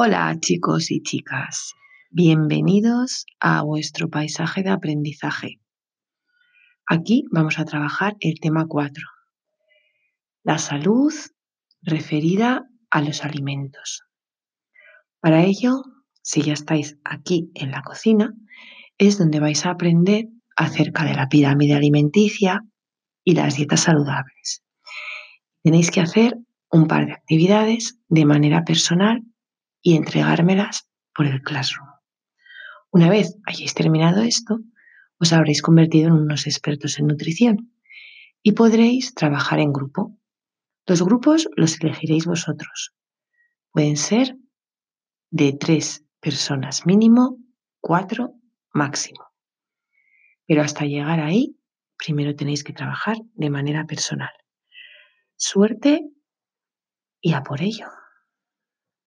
Hola chicos y chicas, bienvenidos a vuestro paisaje de aprendizaje. Aquí vamos a trabajar el tema 4, la salud referida a los alimentos. Para ello, si ya estáis aquí en la cocina, es donde vais a aprender acerca de la pirámide alimenticia y las dietas saludables. Tenéis que hacer un par de actividades de manera personal y entregármelas por el Classroom. Una vez hayáis terminado esto, os habréis convertido en unos expertos en nutrición y podréis trabajar en grupo. Los grupos los elegiréis vosotros. Pueden ser de tres personas mínimo, cuatro máximo. Pero hasta llegar ahí, primero tenéis que trabajar de manera personal. Suerte y a por ello.